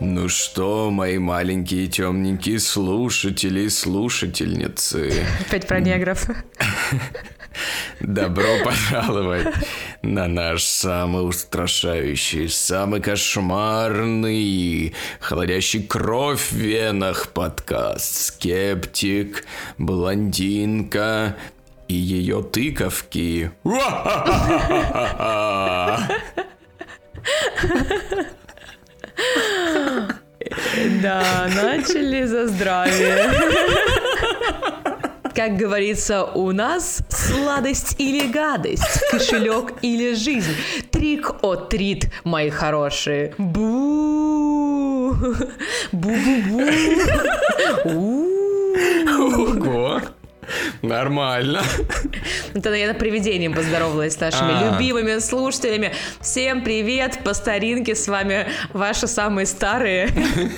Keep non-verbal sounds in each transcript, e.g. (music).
Ну что, мои маленькие темненькие слушатели и слушательницы. Опять про негров. Добро пожаловать на наш самый устрашающий, самый кошмарный, холодящий кровь в венах подкаст «Скептик», «Блондинка», и ее тыковки. Да, начали за здравие. Как говорится, у нас сладость или гадость, кошелек или жизнь. Трик от трит, мои хорошие. Бу! Бу-бу-бу! Ого! Нормально. Это наверное, привидением поздоровалась с нашими А. любимыми слушателями. Всем привет! По старинке с вами ваши самые старые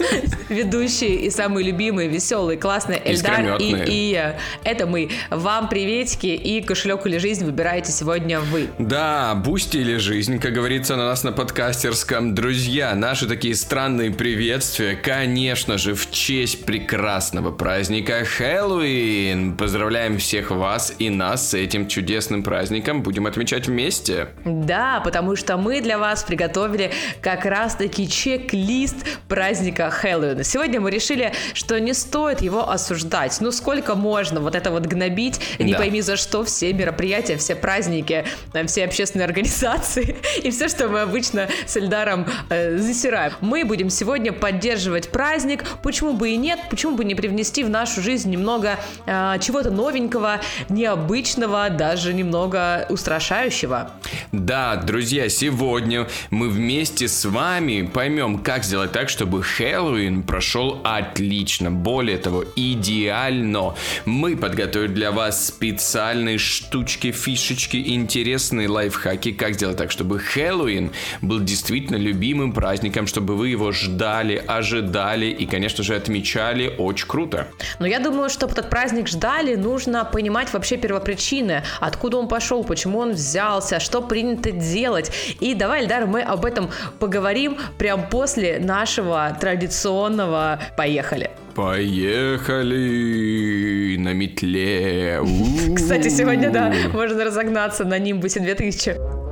(laughs) ведущие и самые любимые, веселые, классные Эльдар и. Ия. Это мы. Вам приветики и кошелек или жизнь выбираете сегодня вы. Да, Boosty или жизнь, как говорится на нас на подкастерском. Друзья, наши такие странные приветствия, конечно же, в честь прекрасного праздника Хэллоуин. Поздравляем всех вас и нас с этим чудесным праздником. Будем отмечать вместе. Да, потому что мы для вас приготовили как раз-таки чек-лист праздника Хэллоуина. Сегодня мы решили, что не стоит его осуждать. Ну, сколько можно вот это вот гнобить, не Да. пойми за что, все мероприятия, все праздники, э, все общественные организации (laughs) и все, что мы обычно с Эльдаром э, засираем. Мы будем сегодня поддерживать праздник. Почему бы и нет? Почему бы не привнести в нашу жизнь немного э, чего-то новенького, необычного, даже немного устрашающего? Да, друзья, сегодня мы вместе с вами поймем, как сделать так, чтобы Хэллоуин прошел отлично. Более того, идеально. Мы подготовили для вас специальные штучки, фишечки, интересные лайфхаки, как сделать так, чтобы Хэллоуин был действительно любимым праздником, чтобы вы его ждали, ожидали и, конечно же, отмечали. Очень круто. Но я думаю, чтобы этот праздник ждали, нужно понимать вообще первопричины, откуда он пошел, почему он взялся, что принято делать. И давай, Эльдар, мы об этом поговорим прямо после нашего традиционного «Поехали». Поехали на метле. У-у-у. (laughs) Кстати, сегодня, да, можно разогнаться на Нимбусе 2000.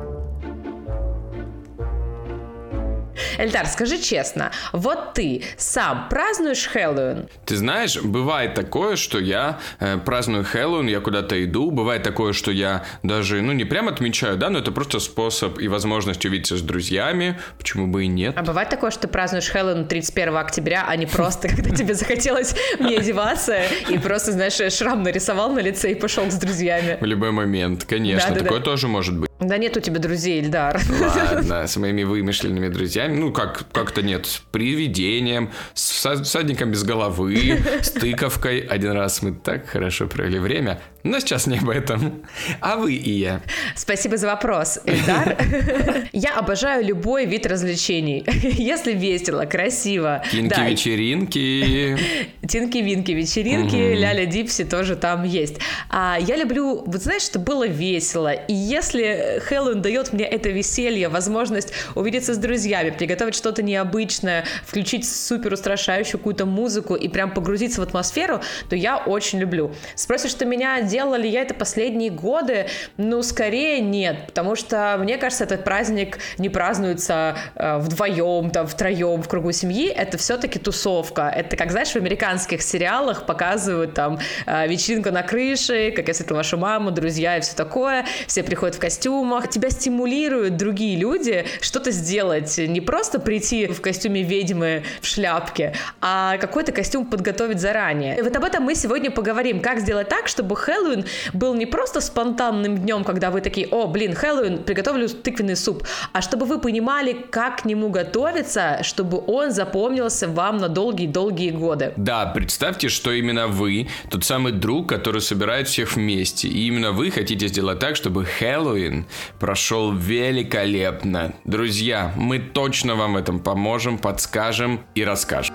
Эльдар, скажи честно, вот ты сам празднуешь Хэллоуин? Ты знаешь, бывает такое, что я э, праздную Хэллоуин, я куда-то иду, бывает такое, что я даже, ну, не прям отмечаю, да, но это просто способ и возможность увидеться с друзьями, почему бы и нет. А бывает такое, что ты празднуешь Хэллоуин 31 октября, а не просто, когда тебе захотелось не одеваться и просто, знаешь, шрам нарисовал на лице и пошел с друзьями. В любой момент, конечно, такое тоже может быть. Да нет у тебя друзей, Ильдар. Ладно, (laughs) с моими вымышленными друзьями, ну, как, как-то нет, с привидением, с са- всадником без головы, с тыковкой. Один раз мы так хорошо провели время, но сейчас не об этом. А вы и я. Спасибо за вопрос, Ильдар. (laughs) Я обожаю любой вид развлечений. (laughs) Если весело, красиво. Да, Кинки-вечеринки. Тинки-винки, вечеринки, (laughs) ляля дипси тоже там есть. А я люблю, вот знаешь, что было весело. И если Хэллоуин дает мне это веселье, возможность увидеться с друзьями, приготовить что-то необычное, включить супер устрашающую какую-то музыку и прям погрузиться в атмосферу, то я очень люблю. Спросишь ты меня, делала ли я это последние годы? Ну, скорее нет, потому что, мне кажется, этот праздник не празднуется э, вдвоем, там, втроем в кругу семьи, это все-таки тусовка. Это, как, знаешь, в американских сериалах показывают там э, вечеринка на крыше, как я встретила вашу маму, друзья и все такое, все приходят в костюмах, тебя стимулируют другие люди что-то сделать, не просто прийти в костюме ведьмы в шляпке, а какой-то костюм подготовить заранее. И вот об этом мы сегодня поговорим, как сделать так, чтобы Хэллоуин был не просто спонтанным днем, когда вы такие, о, блин, Хэллоуин, приготовлю тыквенный суп, а чтобы вы понимали, как к нему готовиться, чтобы он запомнился вам на долгие-долгие годы. Да, представьте, что именно вы тот самый друг, который собирает всех вместе. И именно вы хотите сделать так, чтобы Хэллоуин прошел великолепно. Друзья, мы точно вам в этом поможем, подскажем и расскажем.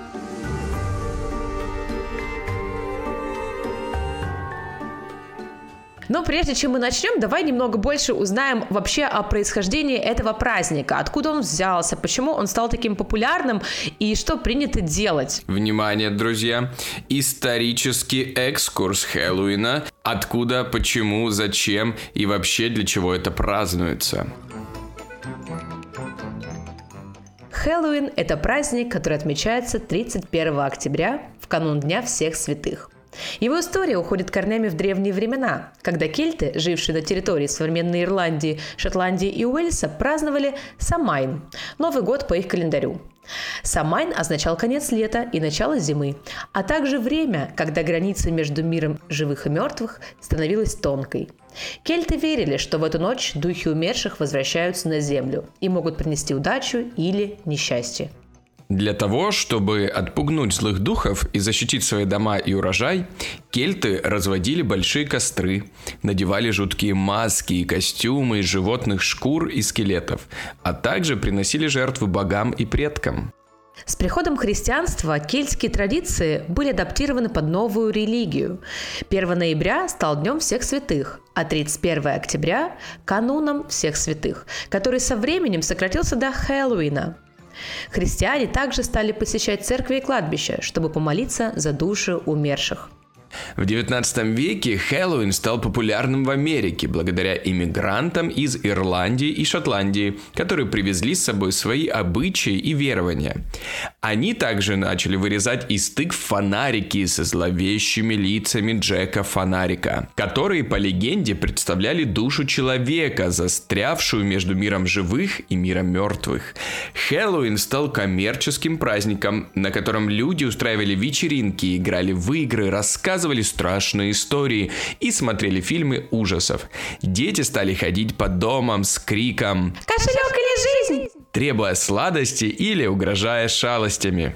Но прежде чем мы начнем, давай немного больше узнаем вообще о происхождении этого праздника. Откуда он взялся, почему он стал таким популярным и что принято делать. Внимание, друзья! Исторический экскурс Хэллоуина. Откуда, почему, зачем и вообще для чего это празднуется. Хэллоуин – это праздник, который отмечается 31 октября в канун Дня всех святых. Его история уходит корнями в древние времена, когда кельты, жившие на территории современной Ирландии, Шотландии и Уэльса, праздновали Самайн – Новый год по их календарю. Самайн означал конец лета и начало зимы, а также время, когда граница между миром живых и мертвых становилась тонкой. Кельты верили, что в эту ночь духи умерших возвращаются на землю и могут принести удачу или несчастье. Для того, чтобы отпугнуть злых духов и защитить свои дома и урожай, кельты разводили большие костры, надевали жуткие маски и костюмы из животных шкур и скелетов, а также приносили жертвы богам и предкам. С приходом христианства кельтские традиции были адаптированы под новую религию. 1 ноября стал Днем всех святых, а 31 октября – кануном всех святых, который со временем сократился до Хэллоуина – Христиане также стали посещать церкви и кладбища, чтобы помолиться за души умерших. В 19 веке Хэллоуин стал популярным в Америке благодаря иммигрантам из Ирландии и Шотландии, которые привезли с собой свои обычаи и верования. Они также начали вырезать из тыкв фонарики со зловещими лицами Джека Фонарика, которые, по легенде, представляли душу человека, застрявшую между миром живых и миром мертвых. Хэллоуин стал коммерческим праздником, на котором люди устраивали вечеринки, играли в игры, рассказывали рассказывали страшные истории и смотрели фильмы ужасов. Дети стали ходить по домам с криком «Кошелек или жизнь?» требуя сладости или угрожая шалостями.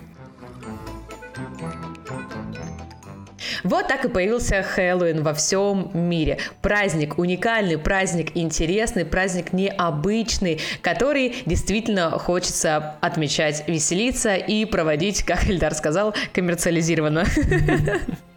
Вот так и появился Хэллоуин во всем мире. Праздник уникальный, праздник интересный, праздник необычный, который действительно хочется отмечать, веселиться и проводить, как Эльдар сказал, коммерциализированно. (laughs)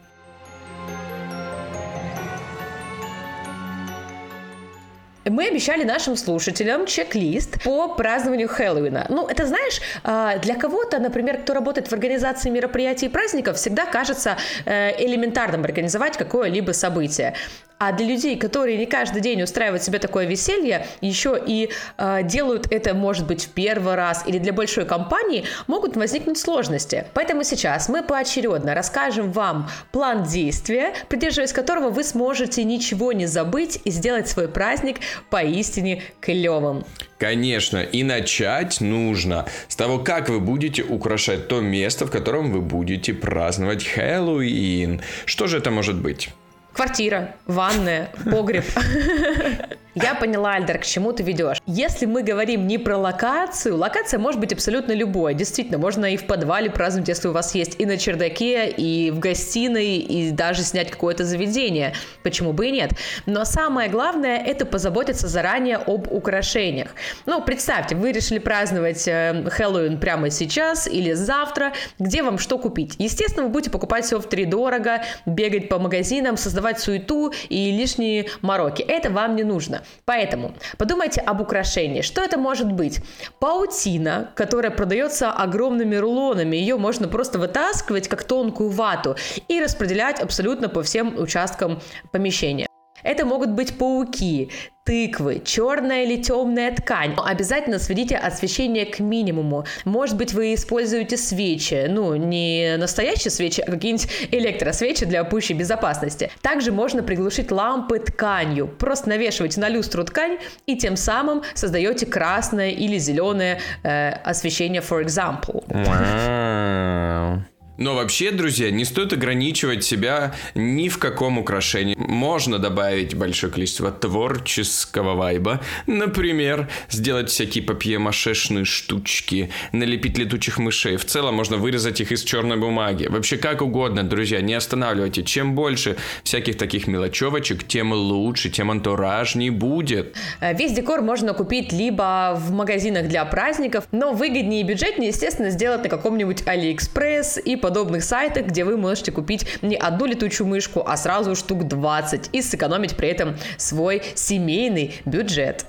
Мы обещали нашим слушателям чек-лист по празднованию Хэллоуина. Ну, это знаешь, а, для кого-то, например, кто работает в организации мероприятий и праздников, всегда кажется э, элементарным организовать какое-либо событие. А для людей, которые не каждый день устраивают себе такое веселье, еще и э, делают это, может быть, в первый раз или для большой компании, могут возникнуть сложности. Поэтому сейчас мы поочередно расскажем вам план действия, придерживаясь которого вы сможете ничего не забыть и сделать свой праздник поистине клевым. Конечно, и начать нужно с того, как вы будете украшать то место, в котором вы будете праздновать Хэллоуин. Что же это может быть? Квартира, ванная, погреб. (laughs) Я поняла, Альдер, к чему ты ведешь. Если мы говорим не про локацию, локация может быть абсолютно любой. Действительно, можно и в подвале праздновать, если у вас есть и на чердаке, и в гостиной, и даже снять какое-то заведение. Почему бы и нет? Но самое главное – это позаботиться заранее об украшениях. Ну, представьте, вы решили праздновать э, Хэллоуин прямо сейчас или завтра. Где вам что купить? Естественно, вы будете покупать все в три дорого, бегать по магазинам, создавать суету и лишние мороки. Это вам не нужно. Поэтому подумайте об украшении. Что это может быть? Паутина, которая продается огромными рулонами. Ее можно просто вытаскивать как тонкую вату и распределять абсолютно по всем участкам помещения. Это могут быть пауки, тыквы, черная или темная ткань. Но обязательно сведите освещение к минимуму. Может быть, вы используете свечи, ну, не настоящие свечи, а какие-нибудь электросвечи для пущей безопасности. Также можно приглушить лампы тканью. Просто навешивайте на люстру ткань и тем самым создаете красное или зеленое э, освещение, for example. Wow. Но вообще, друзья, не стоит ограничивать себя ни в каком украшении. Можно добавить большое количество творческого вайба. Например, сделать всякие папье-машешные штучки, налепить летучих мышей. В целом можно вырезать их из черной бумаги. Вообще как угодно, друзья, не останавливайте. Чем больше всяких таких мелочевочек, тем лучше, тем антуражней будет. Э, весь декор можно купить либо в магазинах для праздников, но выгоднее и бюджетнее, естественно, сделать на каком-нибудь Алиэкспресс и подобных сайтах, где вы можете купить не одну летучую мышку, а сразу штук 20 и сэкономить при этом свой семейный бюджет.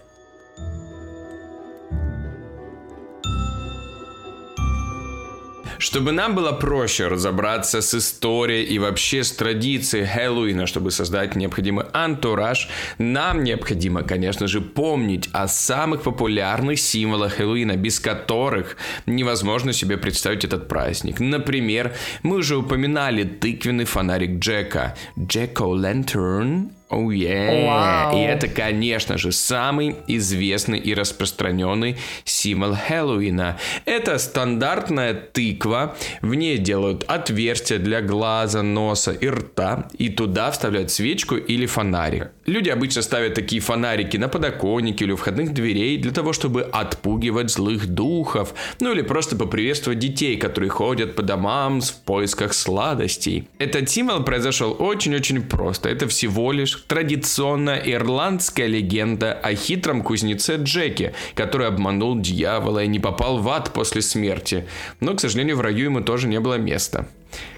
Чтобы нам было проще разобраться с историей и вообще с традицией Хэллоуина, чтобы создать необходимый антураж, нам необходимо, конечно же, помнить о самых популярных символах Хэллоуина, без которых невозможно себе представить этот праздник. Например, мы уже упоминали тыквенный фонарик Джека. Джек-о-лантерн Oh yeah. Wow. И это, конечно же, самый известный и распространенный символ Хэллоуина. Это стандартная тыква. В ней делают отверстия для глаза, носа и рта. И туда вставляют свечку или фонарик. Люди обычно ставят такие фонарики на подоконнике или у входных дверей для того, чтобы отпугивать злых духов. Ну или просто поприветствовать детей, которые ходят по домам в поисках сладостей. Этот символ произошел очень-очень просто. Это всего лишь традиционная ирландская легенда о хитром кузнеце Джеке, который обманул дьявола и не попал в ад после смерти. Но, к сожалению, в раю ему тоже не было места.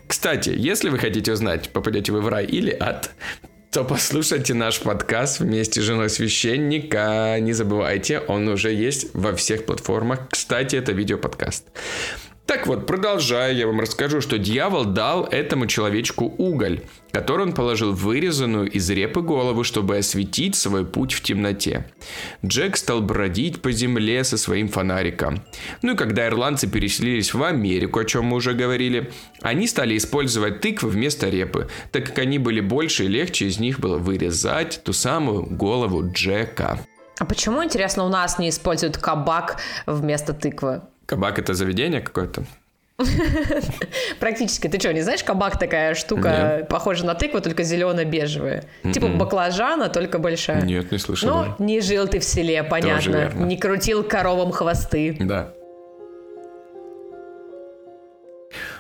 Кстати, если вы хотите узнать, попадете вы в рай или ад, то послушайте наш подкаст вместе с женой священника. Не забывайте, он уже есть во всех платформах. Кстати, это видеоподкаст. Так вот, продолжая, я вам расскажу, что дьявол дал этому человечку уголь, который он положил вырезанную из репы голову, чтобы осветить свой путь в темноте. Джек стал бродить по земле со своим фонариком. Ну и когда ирландцы переселились в Америку, о чем мы уже говорили, они стали использовать тыквы вместо репы, так как они были больше и легче из них было вырезать ту самую голову Джека. А почему, интересно, у нас не используют кабак вместо тыквы? Кабак это заведение какое-то? (laughs) Практически. Ты что, не знаешь, кабак такая штука, Нет. похожа на тыкву, только зелено-бежевая. Mm-mm. Типа м-м. баклажана, только большая. Нет, не слышал. Ну, не жил ты в селе, понятно. Не крутил коровам хвосты. Да.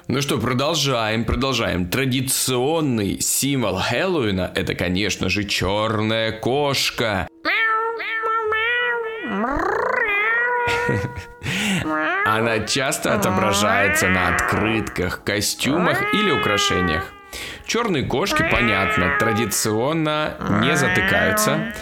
Ну что, продолжаем, продолжаем. Традиционный символ Хэллоуина – это, конечно же, черная кошка. (laughs) (laughs) Она часто отображается на открытках, костюмах или украшениях. Черные кошки, понятно, традиционно не затыкаются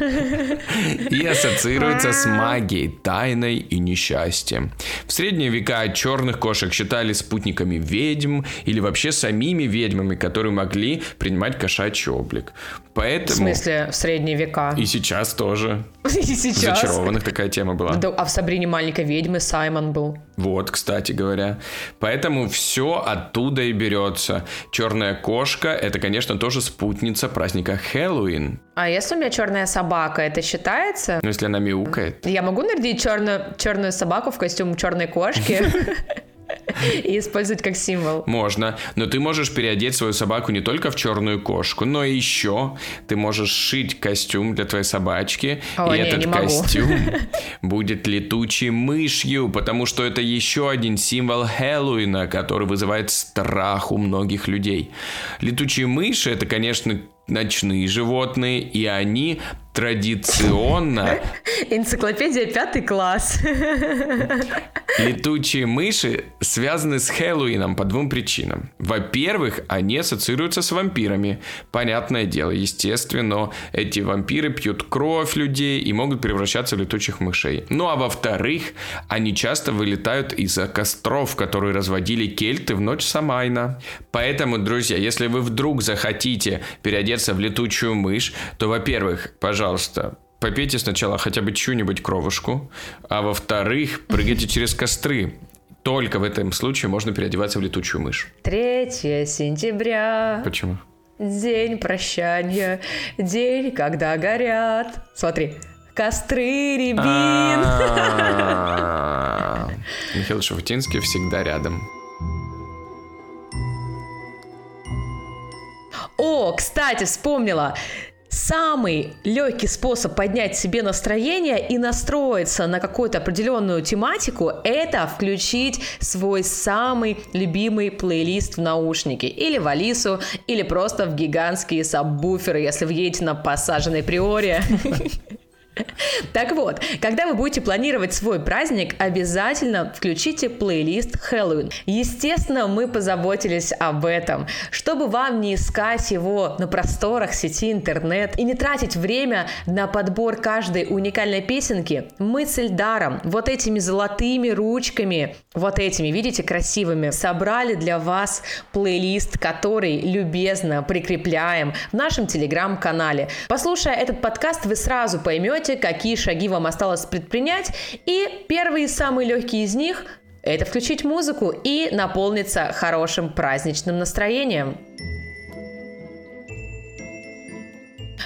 и ассоциируются с магией, тайной и несчастьем. В средние века черных кошек считали спутниками ведьм или вообще самими ведьмами, которые могли принимать кошачий облик. Поэтому... В смысле, в средние века? И сейчас тоже. (laughs) И сейчас? Зачарованных такая тема была. А в Сабрине маленькой ведьмы Саймон был. Вот, кстати говоря. Поэтому все оттуда и берется. Черная кошка – это, конечно, тоже спутница праздника Хэллоуин. А если у меня черная собака, это считается? Ну, если она мяукает. Я могу нарядить черную, черную собаку в костюм черной кошки? (laughs) И использовать как символ. Можно, но ты можешь переодеть свою собаку не только в черную кошку, но еще ты можешь шить костюм для твоей собачки, О, и не, этот не костюм (laughs) будет летучей мышью, потому что это еще один символ Хэллоуина, который вызывает страх у многих людей. Летучие мыши это, конечно, ночные животные, и они традиционно... Энциклопедия пятый класс. Летучие мыши связаны с Хэллоуином по двум причинам. Во-первых, они ассоциируются с вампирами. Понятное дело, естественно, эти вампиры пьют кровь людей и могут превращаться в летучих мышей. Ну а во-вторых, они часто вылетают из-за костров, которые разводили кельты в ночь Самайна. Поэтому, друзья, если вы вдруг захотите переодеться в летучую мышь, то, во-первых, пожалуйста, пожалуйста, попейте сначала хотя бы чью-нибудь кровушку, а во-вторых, прыгайте через костры. Только в этом случае можно переодеваться в летучую мышь. 3 сентября. Почему? День прощания, день, когда горят. Смотри, костры рябин. А. Михаил Шафутинский всегда рядом. О, кстати, вспомнила. Самый легкий способ поднять себе настроение и настроиться на какую-то определенную тематику – это включить свой самый любимый плейлист в наушники или в Алису, или просто в гигантские сабвуферы, если вы едете на посаженной приоре. (laughs) Так вот, когда вы будете планировать свой праздник, обязательно включите плейлист Хэллоуин. Естественно, мы позаботились об этом, чтобы вам не искать его на просторах сети интернет и не тратить время на подбор каждой уникальной песенки. Мы с Эльдаром вот этими золотыми ручками, вот этими, видите, красивыми, собрали для вас плейлист, который любезно прикрепляем в нашем телеграм-канале. Послушая этот подкаст, вы сразу поймете, какие шаги вам осталось предпринять, и первый и самый легкий из них – это включить музыку и наполниться хорошим праздничным настроением.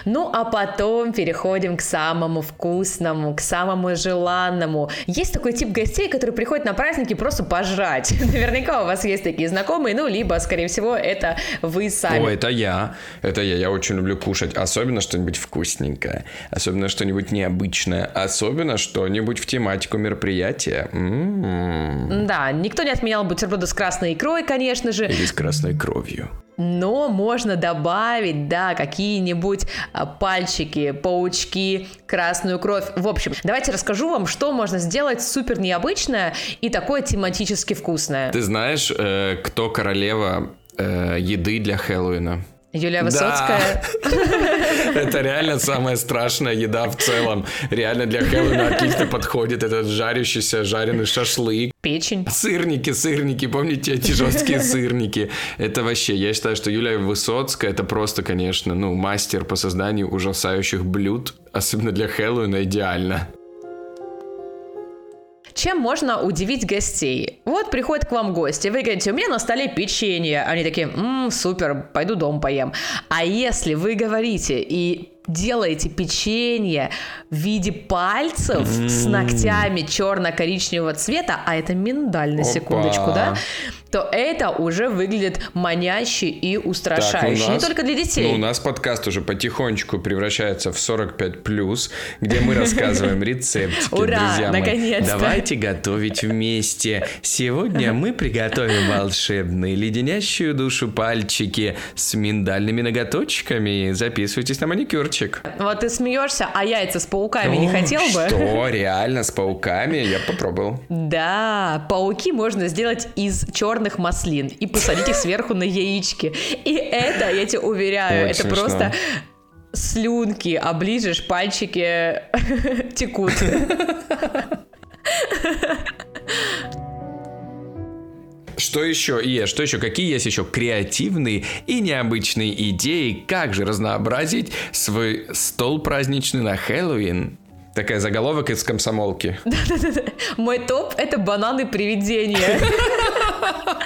Ну а потом переходим к самому вкусному, к самому желанному. Есть такой тип гостей, которые приходят на праздники просто пожрать. (laughs) Наверняка у вас есть такие знакомые, ну либо, скорее всего, это вы сами. О, это я. Это я. Я очень люблю кушать. Особенно что-нибудь вкусненькое. Особенно что-нибудь необычное. Особенно что-нибудь в тематику мероприятия. М-м-м. Да, никто не отменял бутерброды с красной икрой, конечно же. Или с красной кровью но можно добавить, да, какие-нибудь пальчики, паучки, красную кровь. В общем, давайте расскажу вам, что можно сделать супер необычное и такое тематически вкусное. Ты знаешь, э, кто королева э, еды для Хэллоуина? Юлия Высоцкая. (laughs) Это реально самая страшная еда в целом. Реально для Хэллоуина отлично подходит этот жарящийся жареный шашлык. Печень. Сырники, сырники, помните эти жесткие (laughs) сырники? Это вообще, я считаю, что Юлия Высоцкая это просто, конечно, ну, мастер по созданию ужасающих блюд, особенно для Хэллоуина идеально. Чем можно удивить гостей? Вот приходят к вам гости, вы говорите, у меня на столе печенье. Они такие, ммм, супер, пойду дом поем. А если вы говорите и делаете печенье в виде пальцев mm. с ногтями черно-коричневого цвета, а это миндаль на Опа. секундочку, да, то это уже выглядит маняще и устрашающе. Так, нас, Не только для детей. Ну, у нас подкаст уже потихонечку превращается в 45+, где мы рассказываем рецептики, Ура, друзья мои. наконец-то. Давайте готовить вместе. Сегодня мы приготовим волшебные леденящую душу пальчики с миндальными ноготочками. Записывайтесь на маникюрчик. Вот ты смеешься, а яйца с пауками не хотел бы? Что, реально, с пауками? Я попробовал. Да, пауки можно сделать из черных маслин и посадить их сверху на яички. И это, я тебе уверяю, это просто слюнки, оближешь, пальчики (laughs) текут. Что еще, Е, что еще, какие есть еще креативные и необычные идеи, как же разнообразить свой стол праздничный на Хэллоуин? Такая заголовок из комсомолки. (laughs) Да-да-да. Мой топ — это бананы привидения. (laughs)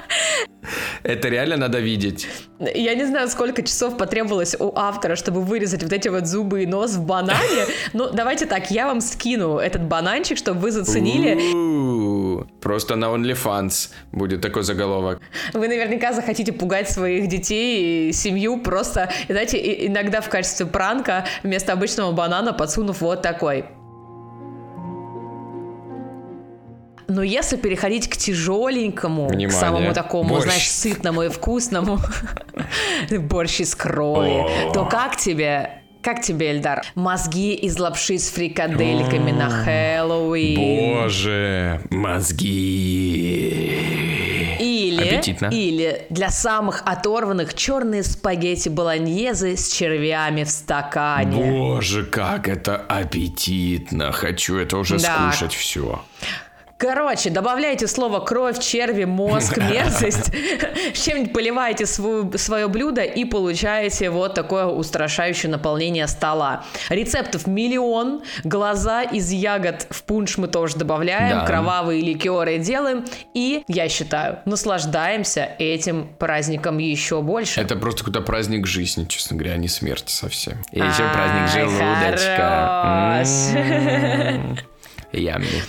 Это реально надо видеть. Я не знаю, сколько часов потребовалось у автора, чтобы вырезать вот эти вот зубы и нос в банане. (laughs) Ну, давайте так, я вам скину этот бананчик, чтобы вы заценили. Просто на OnlyFans будет такой заголовок. Вы наверняка захотите пугать своих детей и семью просто, знаете, иногда в качестве пранка вместо обычного банана подсунув вот такой. Но если переходить к тяжеленькому, Внимание. к самому такому, Борщ. знаешь, сытному и вкусному, (laughs) борщ из крови, то как тебе как тебе, Эльдар? Мозги из лапши с фрикадельками на Хэллоуин. Боже, мозги. Или, Аппетитно. или для самых оторванных черные спагетти болоньезе с червями в стакане. Боже, как это аппетитно. Хочу это уже да. скушать все. Короче, добавляйте слово кровь, черви, мозг, (laughs) мерзость, (laughs) чем-нибудь поливаете свое блюдо и получаете вот такое устрашающее наполнение стола. Рецептов миллион, глаза из ягод в пунш мы тоже добавляем, да. кровавые ликеры делаем и, я считаю, наслаждаемся этим праздником еще больше. Это просто какой-то праздник жизни, честно говоря, а не смерти совсем. И еще праздник желудочка. (laughs) Ямми.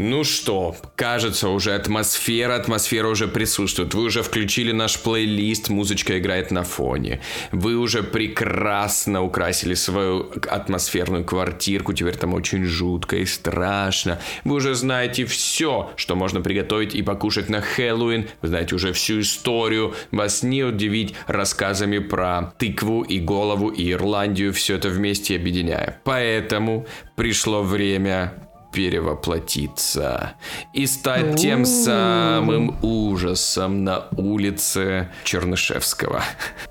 Ну что, кажется, уже атмосфера, атмосфера уже присутствует. Вы уже включили наш плейлист, музычка играет на фоне. Вы уже прекрасно украсили свою атмосферную квартирку, теперь там очень жутко и страшно. Вы уже знаете все, что можно приготовить и покушать на Хэллоуин. Вы знаете уже всю историю. Вас не удивить рассказами про тыкву и голову и Ирландию, все это вместе объединяя. Поэтому пришло время перевоплотиться и стать тем самым ужасом на улице Чернышевского.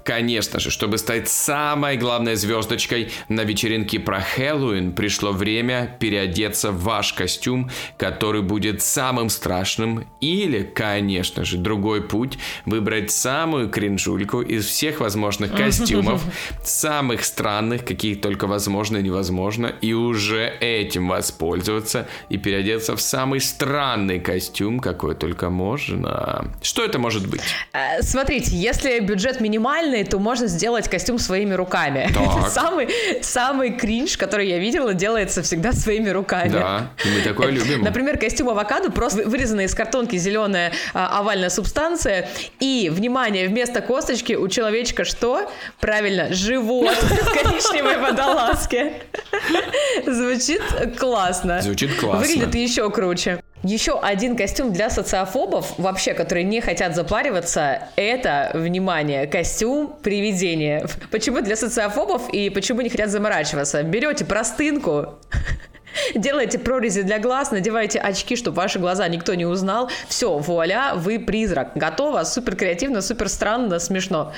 Конечно же, чтобы стать самой главной звездочкой на вечеринке про Хэллоуин, пришло время переодеться в ваш костюм, который будет самым страшным, или, конечно же, другой путь, выбрать самую кринжульку из всех возможных (laughs) костюмов, самых странных, какие только возможно и невозможно, и уже этим воспользоваться переодеться и переодеться в самый странный костюм, какой только можно. Что это может быть? Э, смотрите, если бюджет минимальный, то можно сделать костюм своими руками. (laughs) Так. Самый, самый кринж, который я видела, делается всегда своими руками. Да, мы такое любим. Например, костюм авокадо, просто вырезанная из картонки зеленая а, овальная субстанция. И, внимание, вместо косточки у человечка что? Правильно, живот (laughs) в коричневой водолазке. (laughs) Звучит классно. Звучит классно. Выглядит еще круче. Еще один костюм для социофобов, вообще, которые не хотят запариваться, это, внимание, костюм привидения. (laughs) Почему для социофобов и почему не хотят заморачиваться? Берете простынку, (laughs) делаете прорези для глаз, надеваете очки, чтобы ваши глаза никто не узнал. Все, вуаля, вы призрак. Готово, супер креативно, супер странно, смешно.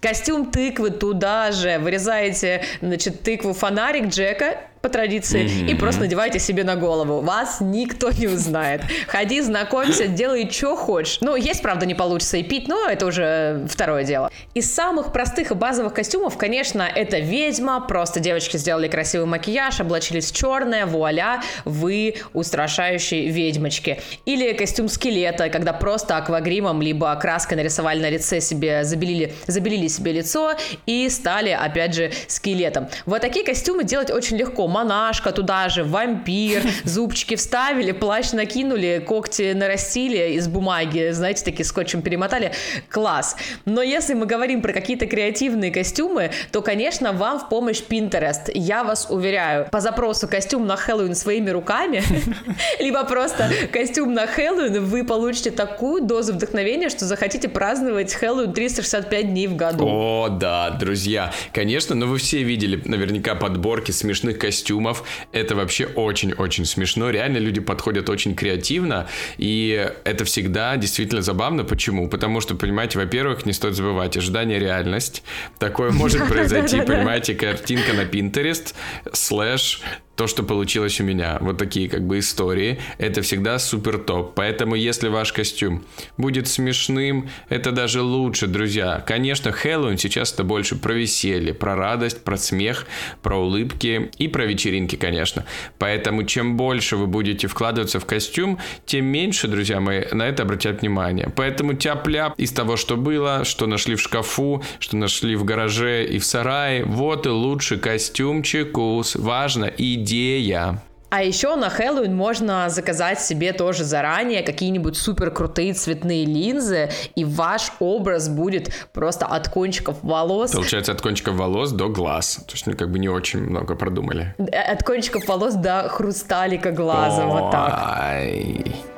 Костюм тыквы туда же. Вырезаете, значит, тыкву фонарик Джека по традиции, mm-hmm. и просто надевайте себе на голову. Вас никто не узнает. Ходи, знакомься, делай, что хочешь. Ну, есть, правда, не получится и пить, но это уже второе дело. Из самых простых и базовых костюмов, конечно, это ведьма. Просто девочки сделали красивый макияж, облачились в черное, вуаля, вы устрашающие ведьмочки. Или костюм скелета, когда просто аквагримом либо краской нарисовали на лице себе, забелили, забелили себе лицо и стали, опять же, скелетом. Вот такие костюмы делать очень легко монашка туда же, вампир, зубчики вставили, плащ накинули, когти нарастили из бумаги, знаете, такие скотчем перемотали. Класс. Но если мы говорим про какие-то креативные костюмы, то, конечно, вам в помощь Pinterest. Я вас уверяю, по запросу костюм на Хэллоуин своими руками, (laughs) либо просто костюм на Хэллоуин, вы получите такую дозу вдохновения, что захотите праздновать Хэллоуин 365 дней в году. О, да, друзья. Конечно, но вы все видели наверняка подборки смешных костюмов костюмов. Это вообще очень-очень смешно. Реально люди подходят очень креативно, и это всегда действительно забавно. Почему? Потому что, понимаете, во-первых, не стоит забывать, ожидание реальность. Такое может (laughs) произойти, понимаете, картинка на Pinterest, слэш то, что получилось у меня. Вот такие как бы истории. Это всегда супер топ. Поэтому, если ваш костюм будет смешным, это даже лучше, друзья. Конечно, Хэллоуин сейчас это больше про веселье, про радость, про смех, про улыбки и про вечеринки, конечно. Поэтому, чем больше вы будете вкладываться в костюм, тем меньше, друзья мои, на это обратят внимание. Поэтому тяп-ляп из того, что было, что нашли в шкафу, что нашли в гараже и в сарае, вот и лучший костюмчик. Важно и идея. А еще на Хэллоуин можно заказать себе тоже заранее какие-нибудь супер крутые цветные линзы, и ваш образ будет просто от кончиков волос. Получается, от кончиков волос до глаз. То есть, ну, как бы не очень много продумали. От кончиков волос до хрусталика глаза, Ой. вот так.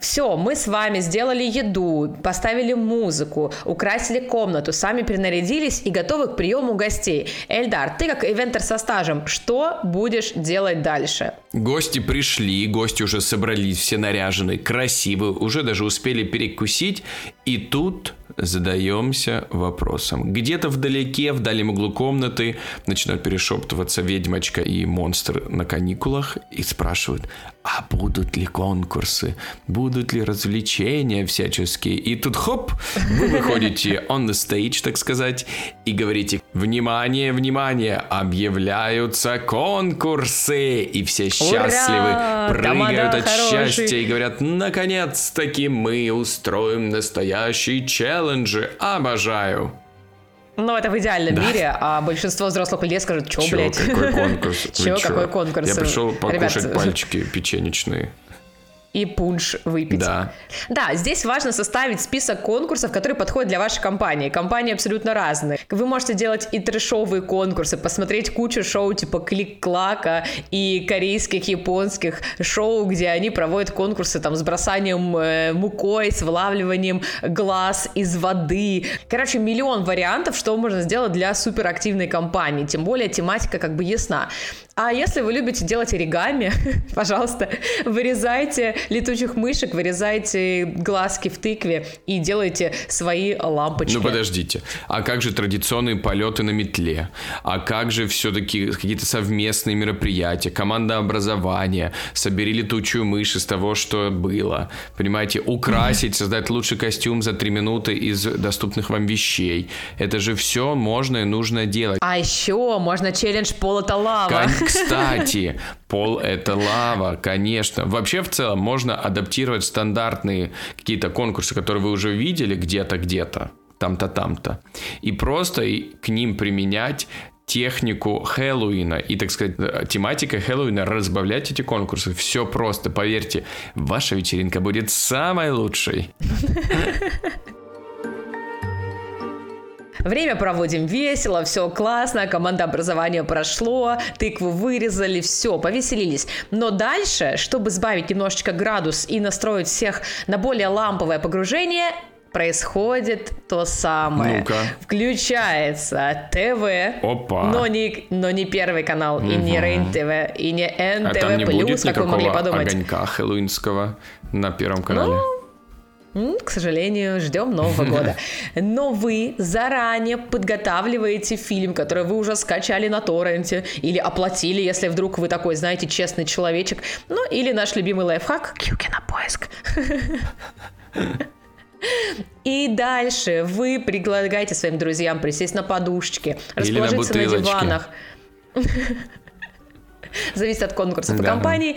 Все, мы с вами сделали еду, поставили музыку, украсили комнату, сами перенарядились и готовы к приему гостей. Эльдар, ты как ивентер со стажем, что будешь делать дальше? Гости пришли, гости уже собрались, все наряжены, красивые, уже даже успели перекусить, и тут задаемся вопросом. Где-то вдалеке, в дальнем углу комнаты начинают перешептываться ведьмочка и монстр на каникулах и спрашивают, а будут ли конкурсы, будут ли развлечения всяческие. И тут хоп, вы выходите on the stage, так сказать, и говорите, внимание, внимание, объявляются конкурсы. И все счастливы, Ура! прыгают от хороший. счастья и говорят, наконец-таки мы устроим настоящий челленджи. Обожаю. Ну, это в идеальном да. мире, а большинство взрослых людей скажут, что, блядь? какой (laughs) конкурс? Чё, какой конкурс? Я пришел покушать Ребят, (laughs) пальчики печенечные и пунш выпить. Да. Да, здесь важно составить список конкурсов, которые подходят для вашей компании. Компании абсолютно разные. Вы можете делать и трешовые конкурсы, посмотреть кучу шоу типа Клик-Клака и корейских, японских шоу, где они проводят конкурсы там с бросанием э, мукой, с вылавливанием глаз из воды. Короче, миллион вариантов, что можно сделать для суперактивной компании. Тем более тематика как бы ясна. А если вы любите делать оригами, (laughs) пожалуйста, вырезайте летучих мышек, вырезайте глазки в тыкве и делайте свои лампочки. Ну подождите, а как же традиционные полеты на метле? А как же все-таки какие-то совместные мероприятия, команда образования, собери летучую мышь из того, что было, понимаете, украсить, создать лучший костюм за три минуты из доступных вам вещей. Это же все можно и нужно делать. А еще можно челлендж пол это лава. Кстати, пол это лава, конечно. Вообще, в целом, можно адаптировать стандартные какие-то конкурсы, которые вы уже видели где-то, где-то, там-то, там-то, и просто к ним применять технику Хэллоуина и, так сказать, тематика Хэллоуина разбавлять эти конкурсы. Все просто, поверьте, ваша вечеринка будет самой лучшей. Время проводим весело, все классно, команда образования прошло, тыкву вырезали, все, повеселились. Но дальше, чтобы сбавить немножечко градус и настроить всех на более ламповое погружение, происходит то самое. Ну-ка. Включается ТВ, Опа. Но, не, но не первый канал, угу. и не Рейн ТВ, и не НТВ+, а там не будет как вы могли подумать. огонька хэллоуинского на первом канале? Ну, к сожалению, ждем Нового (laughs) года. Но вы заранее подготавливаете фильм, который вы уже скачали на торренте или оплатили, если вдруг вы такой, знаете, честный человечек. Ну, или наш любимый лайфхак – кьюки на поиск. И дальше вы предлагаете своим друзьям присесть на подушечке, расположиться на, на диванах. (laughs) (laughs) Зависит от конкурса по да, компании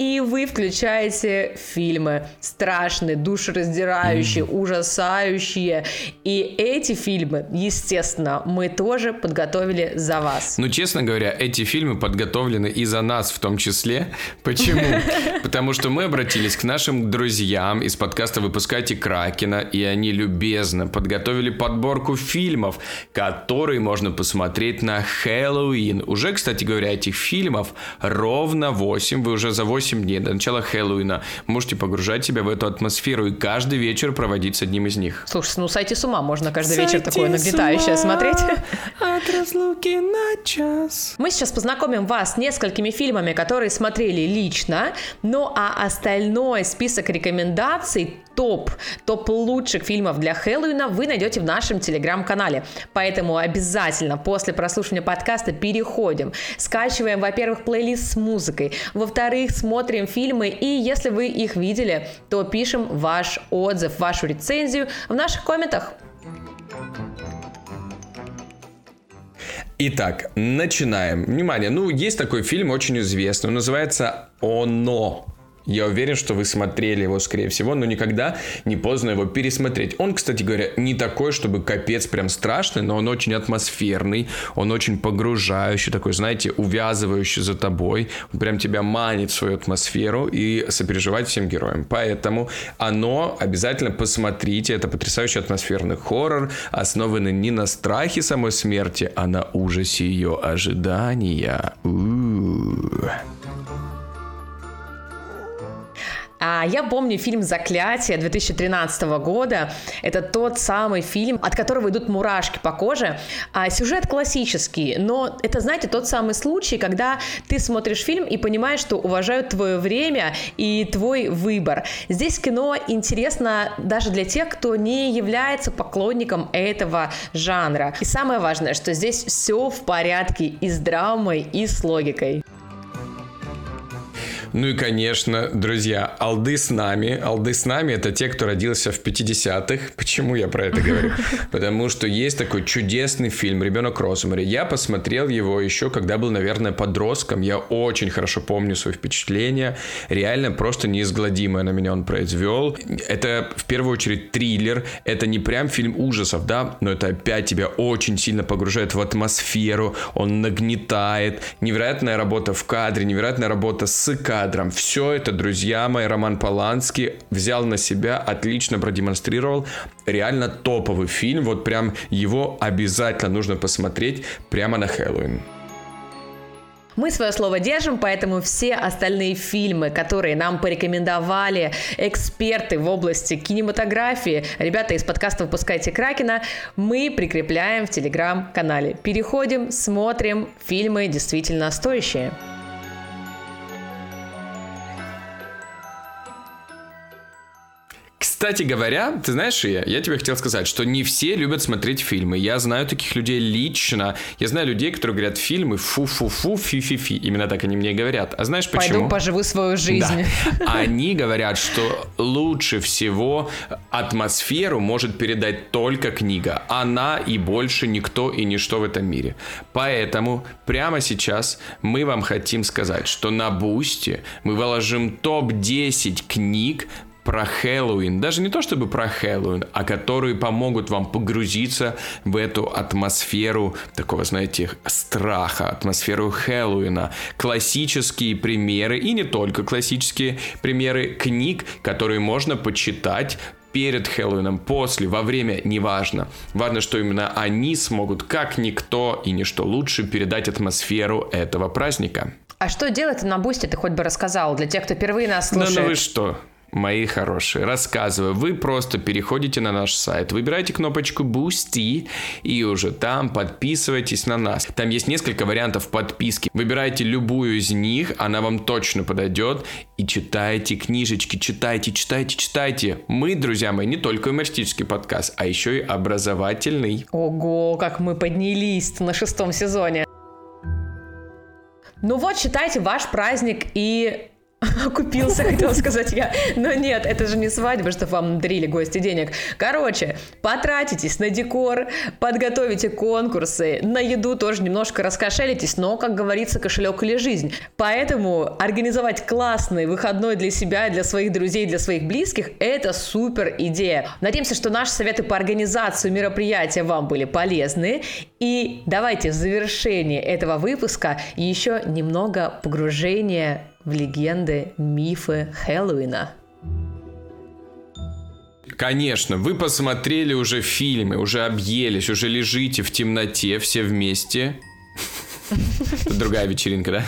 и вы включаете фильмы страшные, душераздирающие, mm. ужасающие. И эти фильмы, естественно, мы тоже подготовили за вас. Ну, честно говоря, эти фильмы подготовлены и за нас в том числе. (laughs) Почему? (laughs) Потому что мы обратились к нашим друзьям из подкаста «Выпускайте Кракена», и они любезно подготовили подборку фильмов, которые можно посмотреть на Хэллоуин. Уже, кстати говоря, этих фильмов ровно 8. Вы уже за 8 8 дней до начала Хэллоуина. Можете погружать себя в эту атмосферу и каждый вечер проводить с одним из них. Слушай, ну сойти с ума можно каждый сойти вечер такое нагнетающее смотреть. От разлуки на час. Мы сейчас познакомим вас с несколькими фильмами, которые смотрели лично, ну а остальной список рекомендаций топ, топ лучших фильмов для Хэллоуина вы найдете в нашем телеграм-канале. Поэтому обязательно после прослушивания подкаста переходим, скачиваем, во-первых, плейлист с музыкой, во-вторых, смотрим фильмы, и если вы их видели, то пишем ваш отзыв, вашу рецензию в наших комментах. Итак, начинаем. Внимание, ну, есть такой фильм очень известный, он называется «Оно». Я уверен, что вы смотрели его, скорее всего, но никогда не поздно его пересмотреть. Он, кстати говоря, не такой, чтобы капец прям страшный, но он очень атмосферный, он очень погружающий, такой, знаете, увязывающий за тобой. Он прям тебя манит в свою атмосферу и сопереживать всем героям. Поэтому оно обязательно посмотрите. Это потрясающий атмосферный хоррор, основанный не на страхе самой смерти, а на ужасе ее ожидания. У-у-у. А я помню фильм «Заклятие» 2013 года. Это тот самый фильм, от которого идут мурашки по коже. А сюжет классический, но это, знаете, тот самый случай, когда ты смотришь фильм и понимаешь, что уважают твое время и твой выбор. Здесь кино интересно даже для тех, кто не является поклонником этого жанра. И самое важное, что здесь все в порядке и с драмой, и с логикой. Ну и, конечно, друзья, алды с нами. Алды с нами — это те, кто родился в 50-х. Почему я про это говорю? (laughs) Потому что есть такой чудесный фильм «Ребенок Розмари». Я посмотрел его еще, когда был, наверное, подростком. Я очень хорошо помню свои впечатления. Реально просто неизгладимое на меня он произвел. Это, в первую очередь, триллер. Это не прям фильм ужасов, да, но это опять тебя очень сильно погружает в атмосферу. Он нагнетает. Невероятная работа в кадре, невероятная работа с кадром. Все это, друзья мои, Роман Поланский взял на себя, отлично продемонстрировал. Реально топовый фильм. Вот прям его обязательно нужно посмотреть прямо на Хэллоуин. Мы свое слово держим, поэтому все остальные фильмы, которые нам порекомендовали эксперты в области кинематографии, ребята из подкаста «Выпускайте Кракена», мы прикрепляем в телеграм-канале. Переходим, смотрим фильмы действительно стоящие. Кстати говоря, ты знаешь, я, я тебе хотел сказать, что не все любят смотреть фильмы. Я знаю таких людей лично. Я знаю людей, которые говорят фильмы фу-фу-фу, фи-фи-фи. Именно так они мне говорят. А знаешь почему? Пойду поживу свою жизнь. Да. (laughs) Они говорят, что лучше всего атмосферу может передать только книга. Она и больше никто и ничто в этом мире. Поэтому прямо сейчас мы вам хотим сказать, что на Boosty мы выложим топ-10 книг, про Хэллоуин, даже не то чтобы про Хэллоуин, а которые помогут вам погрузиться в эту атмосферу такого, знаете, страха, атмосферу Хэллоуина. Классические примеры, и не только классические примеры книг, которые можно почитать перед Хэллоуином, после, во время, неважно. Важно, что именно они смогут, как никто и ничто лучше, передать атмосферу этого праздника. А что делать на Бусте, ты хоть бы рассказал, для тех, кто впервые нас слушает? Ну, ну вы что? Мои хорошие, рассказываю. Вы просто переходите на наш сайт, выбираете кнопочку Boosty и уже там подписывайтесь на нас. Там есть несколько вариантов подписки. Выбирайте любую из них, она вам точно подойдет. И читайте книжечки, читайте, читайте, читайте. Мы, друзья мои, не только юмористический подкаст, а еще и образовательный. Ого, как мы поднялись на шестом сезоне. Ну вот, считайте ваш праздник и (laughs) Купился, хотел сказать я. Но нет, это же не свадьба, что вам дарили гости денег. Короче, потратитесь на декор, подготовите конкурсы, на еду тоже немножко раскошелитесь, но, как говорится, кошелек или жизнь. Поэтому организовать классный выходной для себя, для своих друзей, для своих близких – это супер идея. Надеемся, что наши советы по организации мероприятия вам были полезны. И давайте в завершении этого выпуска еще немного погружения в легенды, мифы Хэллоуина. Конечно, вы посмотрели уже фильмы, уже объелись, уже лежите в темноте все вместе. Другая вечеринка, да?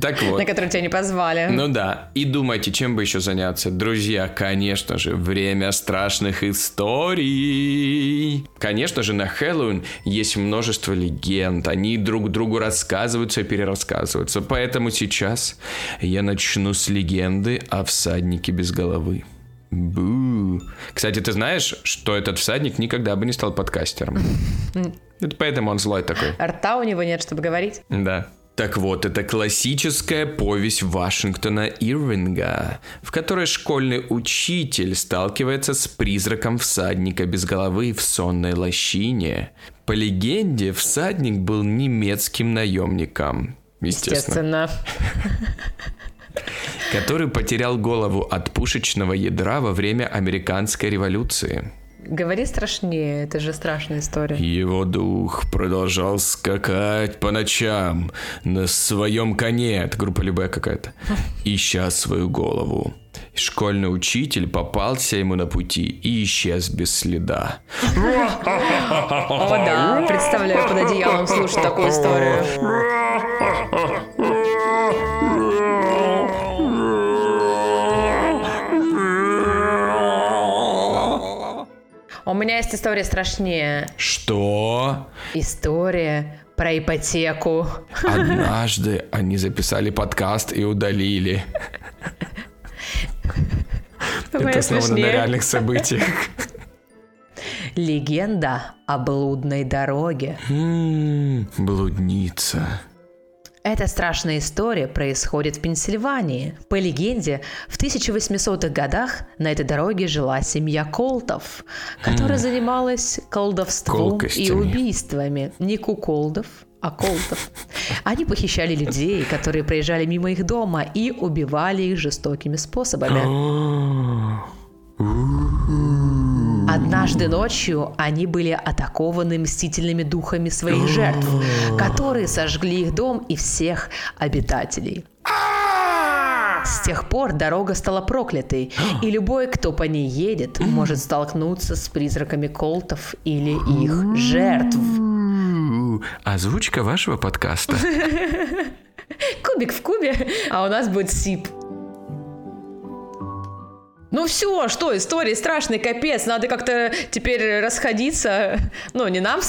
Так вот. На которую тебя не позвали. Ну да. И думайте, чем бы еще заняться. Друзья, конечно же, время страшных историй. Конечно же, на Хэллоуин есть множество легенд. Они друг другу рассказываются и перерассказываются. Поэтому сейчас я начну с легенды о всаднике без головы. Бу. Кстати, ты знаешь, что этот всадник никогда бы не стал подкастером? (laughs) Это поэтому он злой такой. Рта у него нет, чтобы говорить. Да. Так вот, это классическая повесть Вашингтона Ирвинга, в которой школьный учитель сталкивается с призраком всадника без головы в сонной лощине. По легенде, всадник был немецким наемником. Естественно. Естественно. Который потерял голову от пушечного ядра во время американской революции. Говори страшнее, это же страшная история. Его дух продолжал скакать по ночам на своем коне, это группа любая какая-то, (laughs) ища свою голову. Школьный учитель попался ему на пути и исчез без следа. (laughs) О да, представляю под одеялом слушать такую (laughs) историю. У меня есть история страшнее. Что? История про ипотеку. Однажды они записали подкаст и удалили. Это основано на реальных событиях. Легенда о блудной дороге. Блудница. Эта страшная история происходит в Пенсильвании. По легенде, в 1800-х годах на этой дороге жила семья Колтов, которая занималась колдовством Колкостями. и убийствами. Не куколдов, а колтов. Они похищали людей, которые проезжали мимо их дома и убивали их жестокими способами. Однажды ночью они были атакованы мстительными духами своих (gasps) жертв, которые сожгли их дом и всех обитателей. С тех пор дорога стала проклятой, (gasps) и любой, кто по ней едет, может столкнуться с призраками колтов или их жертв. У, Озвучка вашего подкаста. (laughs) Кубик в кубе, а у нас будет сип. Ну все, что, история страшный капец, надо как-то теперь расходиться, ну не нам.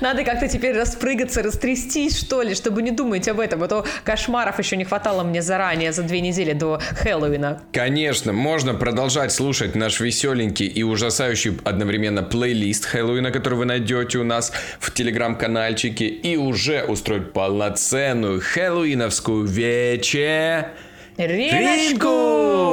Надо как-то теперь распрыгаться, растрястись, что ли, чтобы не думать об этом, а то кошмаров еще не хватало мне заранее, за две недели до Хэллоуина. Конечно, можно продолжать слушать наш веселенький и ужасающий одновременно плейлист Хэллоуина, который вы найдете у нас в телеграм-канальчике, и уже устроить полноценную хэллоуиновскую вече... Риночку!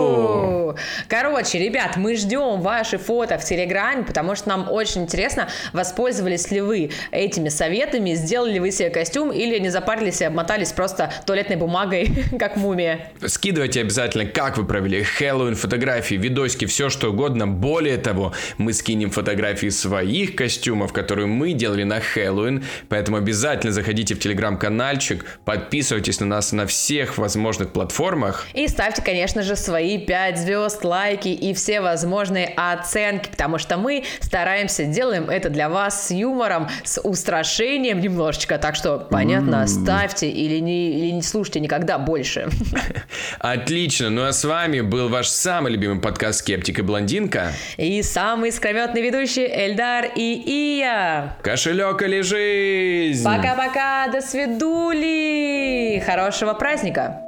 Короче, ребят, мы ждем ваши фото в Телеграме, потому что нам очень интересно, воспользовались ли вы этими советами, сделали ли вы себе костюм или не запарились и обмотались просто туалетной бумагой, (laughs) как мумия. Скидывайте обязательно, как вы провели Хэллоуин, фотографии, видосики, все что угодно. Более того, мы скинем фотографии своих костюмов, которые мы делали на Хэллоуин. Поэтому обязательно заходите в телеграм-канальчик, подписывайтесь на нас на всех возможных платформах. И ставьте, конечно же, свои 5 звезд, лайки и все возможные оценки, потому что мы стараемся, делаем это для вас с юмором, с устрашением немножечко, так что, понятно, ставьте или не, или не слушайте никогда больше. (laughs) Отлично, ну а с вами был ваш самый любимый подкаст «Скептик и блондинка». И самый искрометный ведущий Эльдар и Ия. Кошелек или жизнь? Пока-пока, до свидули! Хорошего праздника!